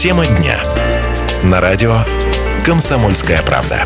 Тема дня. На радио «Комсомольская правда».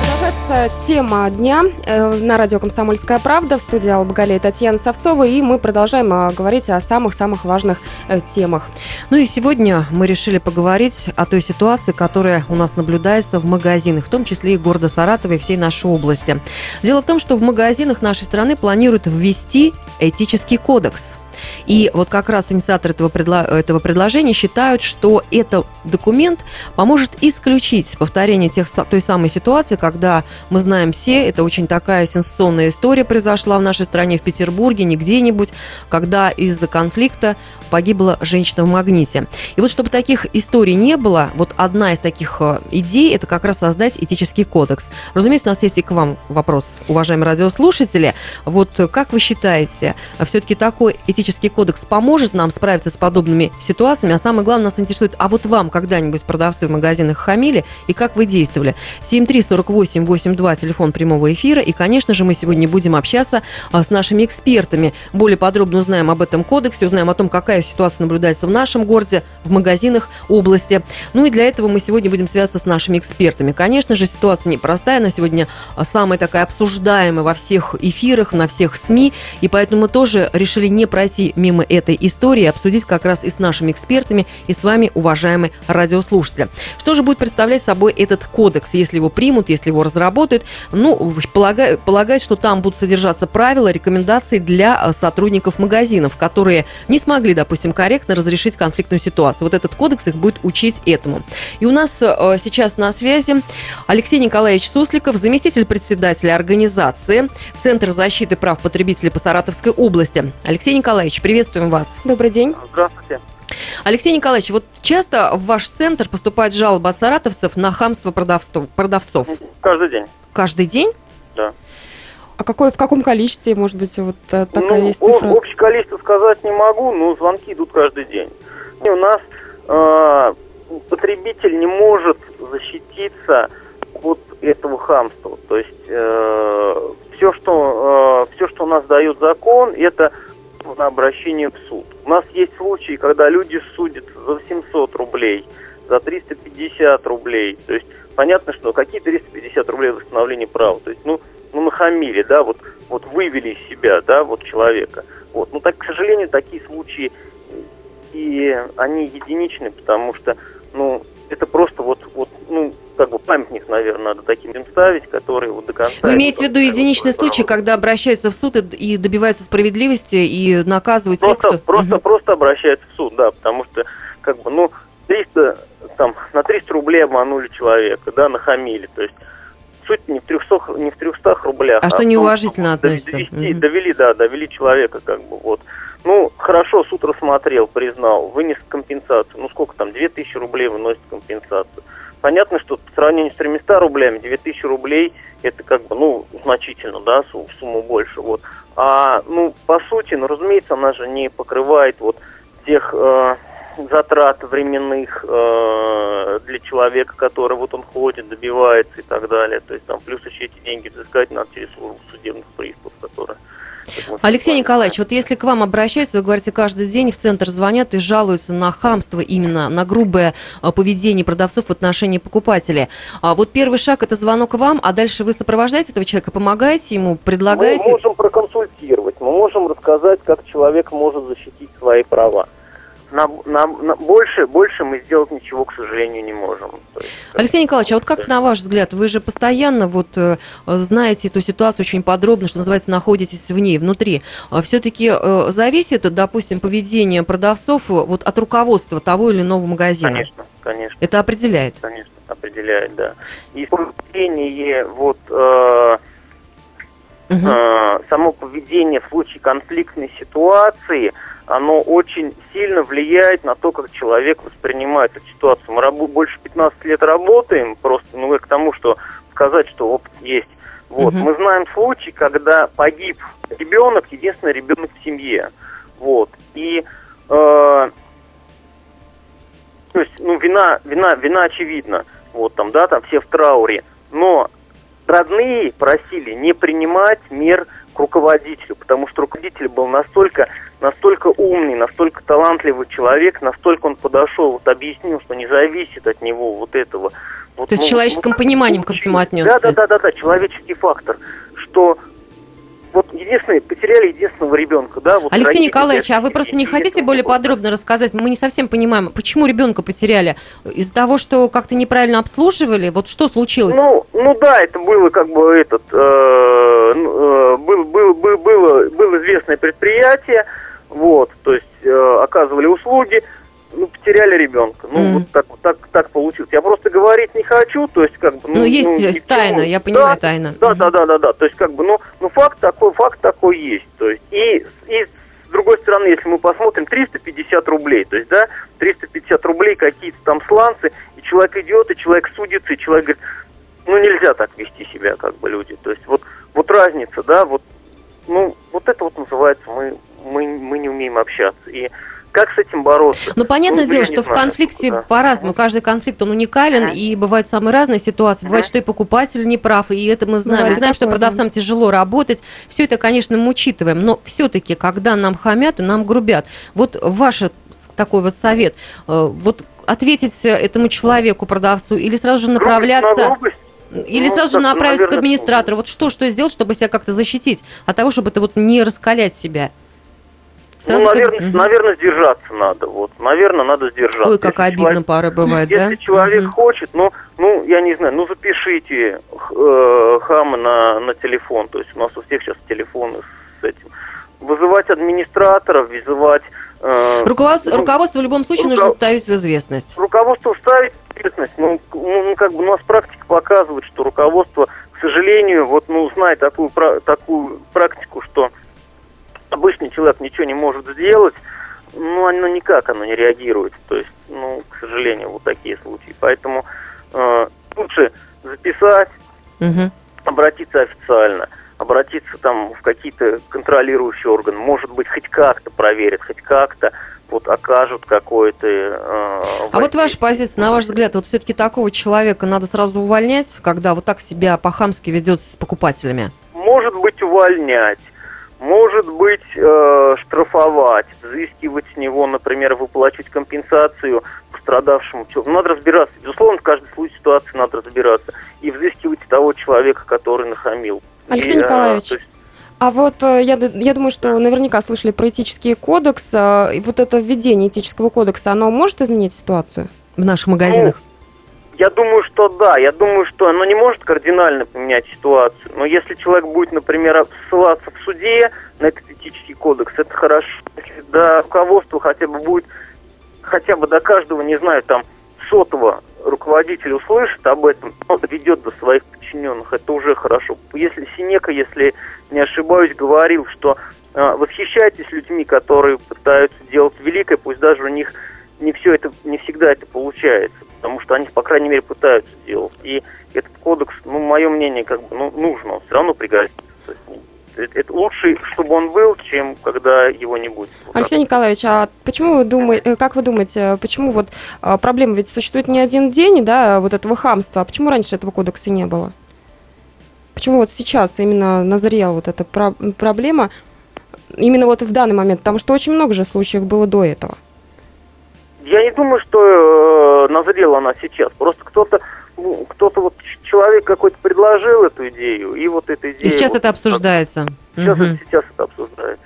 Продолжается тема дня э, на радио «Комсомольская правда» в студии Алла Багалей Татьяна Савцова, и мы продолжаем э, говорить о самых-самых важных э, темах. Ну и сегодня мы решили поговорить о той ситуации, которая у нас наблюдается в магазинах, в том числе и города Саратова и всей нашей области. Дело в том, что в магазинах нашей страны планируют ввести этический кодекс – и вот как раз инициаторы этого, предло... этого предложения считают, что этот документ поможет исключить повторение тех, той самой ситуации, когда мы знаем все, это очень такая сенсационная история произошла в нашей стране, в Петербурге, не где-нибудь, когда из-за конфликта погибла женщина в магните. И вот чтобы таких историй не было, вот одна из таких э, идей – это как раз создать этический кодекс. Разумеется, у нас есть и к вам вопрос, уважаемые радиослушатели. Вот как вы считаете, все-таки такой этический кодекс поможет нам справиться с подобными ситуациями? А самое главное, нас интересует, а вот вам когда-нибудь продавцы в магазинах хамили и как вы действовали? 7348882, телефон прямого эфира. И, конечно же, мы сегодня будем общаться а, с нашими экспертами. Более подробно узнаем об этом кодексе, узнаем о том, какая какая ситуация наблюдается в нашем городе, в магазинах области. Ну и для этого мы сегодня будем связываться с нашими экспертами. Конечно же, ситуация непростая, она сегодня а, самая такая обсуждаемая во всех эфирах, на всех СМИ, и поэтому мы тоже решили не пройти мимо этой истории, обсудить как раз и с нашими экспертами, и с вами, уважаемые радиослушатели. Что же будет представлять собой этот кодекс, если его примут, если его разработают? Ну, полагаю, полагаю, что там будут содержаться правила, рекомендации для а, сотрудников магазинов, которые не смогли, допустим, допустим, корректно разрешить конфликтную ситуацию. Вот этот кодекс их будет учить этому. И у нас э, сейчас на связи Алексей Николаевич Сусликов, заместитель председателя организации Центр защиты прав потребителей по Саратовской области. Алексей Николаевич, приветствуем вас. Добрый день. Здравствуйте. Алексей Николаевич, вот часто в ваш центр поступают жалобы от саратовцев на хамство продавцов? Каждый день. Каждый день? Да. А какое, в каком количестве, может быть, вот э, такая ну, есть цифра? Общее количество сказать не могу, но звонки идут каждый день. И у нас э, потребитель не может защититься от этого хамства. То есть э, все, что, э, все, что у нас дает закон, это на обращение в суд. У нас есть случаи, когда люди судят за 800 рублей, за 350 рублей. То есть понятно, что какие 350 рублей восстановление права. То есть, ну, ну, нахамили, да, вот, вот вывели из себя, да, вот человека. Вот. Ну, так, к сожалению, такие случаи, и они единичны, потому что, ну, это просто вот, вот, ну, как бы памятник, наверное, надо таким им ставить, которые вот до конца... Вы имеете в виду единичный случай, когда обращаются в суд и, и добиваются справедливости и наказывают просто, тех, кто... Просто, угу. просто обращаются в суд, да, потому что, как бы, ну, 300, там, на 300 рублей обманули человека, да, нахамили, то есть суть не в 300, не в 300 рублях. А, а что неуважительно относится? Довести, угу. Довели, да, довели человека как бы вот. Ну, хорошо, суд рассмотрел, признал, вынес компенсацию. Ну, сколько там, 2000 рублей выносит компенсацию. Понятно, что по сравнению с 300 рублями, 2000 рублей это как бы, ну, значительно, да, сумму больше, вот. А, ну, по сути, ну, разумеется, она же не покрывает вот тех э, затрат временных э, человека, который вот он ходит, добивается и так далее. То есть там плюс еще эти деньги взыскать надо через службу судебных приставов, которые Алексей Николаевич, вот если к вам обращаются, вы говорите, каждый день в центр звонят и жалуются на хамство именно, на грубое э, поведение продавцов в отношении покупателей. А вот первый шаг – это звонок вам, а дальше вы сопровождаете этого человека, помогаете ему, предлагаете? Мы можем проконсультировать, мы можем рассказать, как человек может защитить свои права на, на, на больше, больше мы сделать ничего, к сожалению, не можем. есть, Алексей Николаевич, а вот как на ваш взгляд, вы же постоянно вот э, знаете эту ситуацию очень подробно, что называется, находитесь в ней, внутри. А Все-таки э, зависит, допустим, поведение продавцов э, вот от руководства того или иного магазина? Конечно, конечно. Это определяет? Конечно, определяет, да. И поведение вот... Э, Угу. Э, само поведение в случае конфликтной ситуации, оно очень сильно влияет на то, как человек воспринимает эту ситуацию. Мы раб- больше 15 лет работаем, просто ну, к тому, что сказать, что опыт есть. Вот. Угу. Мы знаем случаи, когда погиб ребенок, единственный ребенок в семье. Вот. И э, то есть, ну, вина, вина, вина очевидна. Вот там, да, там все в трауре. Но родные просили не принимать мер к руководителю, потому что руководитель был настолько настолько умный, настолько талантливый человек, настолько он подошел, вот объяснил, что не зависит от него вот этого. Вот, То есть ну, человеческим вот, пониманием ко всему отнесся. Да, да, да, да, да, человеческий фактор, что вот единственное, потеряли единственного ребенка, да. Вот Алексей родители, Николаевич, а вы просто не хотите более было. подробно рассказать? Мы не совсем понимаем, почему ребенка потеряли? Из-за того, что как-то неправильно обслуживали? Вот что случилось? Ну, ну да, это было как бы этот, э, ну, э, был, был, был, было, было известное предприятие, вот, то есть э, оказывали услуги, ну, потеряли ребенка. Ну, Мгм. вот так, так, так получилось. Я просто говорить не хочу, то есть как бы... Ну, есть ни к тайна, я понимаю, Да, тайна. Да, да, да, да, да. То есть как бы, ну, ну факт такой, факт такой есть. То есть и, и с другой стороны, если мы посмотрим, 350 рублей, то есть, да, 350 рублей какие-то там сланцы, и человек идет, и человек судится, и человек говорит, ну нельзя так вести себя, как бы люди. То есть вот, вот разница, да, вот, ну, вот это вот называется, мы, мы, мы не умеем общаться. И как с этим бороться? Ну, понятное Ну, дело, что в конфликте Да. по-разному. Каждый конфликт, он уникален, Ага. и бывают самые разные ситуации. Бывает, Ага. что и покупатель не прав, и это мы знаем. Бывает Мы знаем, что да. продавцам тяжело работать. Все это, конечно, мы учитываем. Но все-таки, когда нам хамят и нам грубят, вот ваш такой вот совет, э, вот ответить этому человеку, продавцу, или сразу же направляться... Или Ну, сразу же так, направиться к наверное, администратору. Вот что, что сделать, чтобы себя как-то защитить от того, чтобы это вот не раскалять себя? Сразу ну, наверное, Мгм. наверное, сдержаться надо. Вот, наверное, надо сдержаться. Ой, как Если обидно человек- порой бывает, да? Если человек Мгм. хочет, ну, ну, я не знаю, ну, запишите э, хама на, на телефон. То есть у нас у всех сейчас телефоны с этим. Вызывать администраторов, вызывать... э, Руководство, ну, руководство в любом случае руков- нужно ставить в известность. руководство ставит ответственность. Ну, к- ну, как бы у нас практика показывает, что руководство, к сожалению, вот, ну, знает такую, такую практику, что обычный человек ничего не может сделать, ну, оно никак оно не реагирует. То есть, ну, к сожалению, вот такие случаи. Поэтому э, лучше записать, Мгм. обратиться официально, обратиться там в какие-то контролирующие органы, может быть, хоть как-то проверят, хоть как-то вот окажут какое-то... э, А вот ваша позиция, на ваш взгляд, вот все-таки такого человека надо сразу увольнять, когда вот так себя по-хамски ведет с покупателями? Может быть, увольнять, может быть, э, штрафовать, взыскивать с него, например, выплачивать компенсацию пострадавшему. Ну, Надо разбираться. Безусловно, в каждой случае ситуации надо разбираться. И взыскивать того человека, который нахамил. Алексей И, э, Николаевич, то есть, А вот э, я, я думаю, что наверняка слышали про этический кодекс. э, И вот это введение этического кодекса, оно может изменить ситуацию? В наших магазинах? Я думаю, что да. Я думаю, что оно не может кардинально поменять ситуацию. Но если человек будет, например, ссылаться в суде на этот этический кодекс, это хорошо. Если до руководства хотя бы будет, хотя бы до каждого, не знаю, там, сотого руководителя услышит об этом, он доведет до своих подчиненных, это уже хорошо. Если Синека, если не ошибаюсь, говорил, что э, восхищайтесь людьми, которые пытаются делать великое, пусть даже у них не все это, не всегда это получается, потому что они, по крайней мере, пытаются делать. И этот кодекс, ну, мое мнение, как бы, ну, нужно, он все равно пригодится. Это, лучше, чтобы он был, чем когда его не будет. Алексей Николаевич, а почему вы думаете, как вы думаете, почему вот а, проблема ведь существует не один день, да, вот этого хамства, а почему раньше этого кодекса не было? Почему вот сейчас именно назрела вот эта про- проблема, именно вот в данный момент, потому что очень много же случаев было до этого. Я не думаю, что э, назрела она сейчас. Просто кто-то, ну, кто-то вот человек какой-то предложил эту идею, и вот эта идея. И сейчас вот это обсуждается. Сейчас, это, сейчас это обсуждается,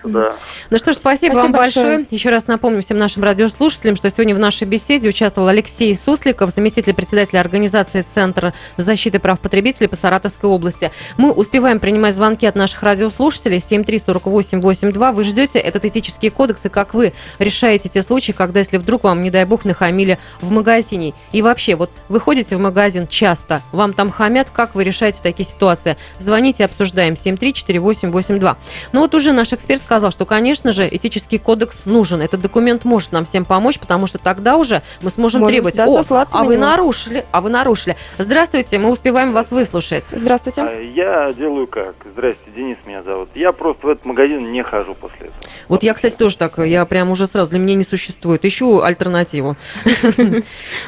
да. Ну что ж, спасибо, Спасибо вам большое. большое. Еще раз напомню всем нашим радиослушателям, что сегодня в нашей беседе участвовал Алексей Сусликов, заместитель председателя организации Центра защиты прав потребителей по Саратовской области. Мы успеваем принимать звонки от наших радиослушателей 7348882. Вы ждете этот этический кодекс, и как вы решаете те случаи, когда, если вдруг вам, не дай бог, нахамили в магазине. И вообще, вот вы ходите в магазин часто, вам там хамят, как вы решаете такие ситуации? Звоните, обсуждаем 7348882. Ну вот уже наш эксперт сказал, что, конечно же, этический кодекс нужен. Этот документ может нам всем помочь, потому что тогда уже мы сможем Можем, требовать. да, О, а на вы него». нарушили, а вы нарушили. Здравствуйте, мы успеваем вас выслушать. Здравствуйте. А Я делаю как? Здрасте, Денис меня зовут. Я просто в этот магазин не хожу после этого. Вот я, кстати, тоже так, я прям уже сразу, для меня не существует. Ищу альтернативу.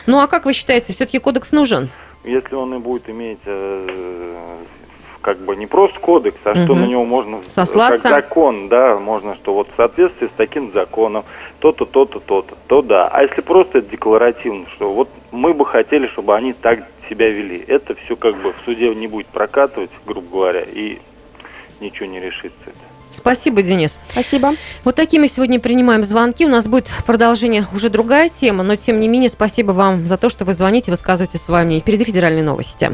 Ну а как вы считаете, все-таки кодекс нужен? Если он и будет иметь э, как бы не просто кодекс, а что Мгм. на него можно Сослаться? как закон, да, можно, что вот в соответствии с таким законом то-то, то-то, то-то, то да. А если просто это декларативно, что вот мы бы хотели, чтобы они так себя вели, это все как бы в суде не будет прокатывать, грубо говоря, и ничего не решится. это. Спасибо, Денис. Спасибо. Вот такие мы сегодня принимаем звонки. У нас будет продолжение уже другая тема, но тем не менее спасибо вам за то, что вы звоните, высказываете свое мнение. Впереди федеральные новости.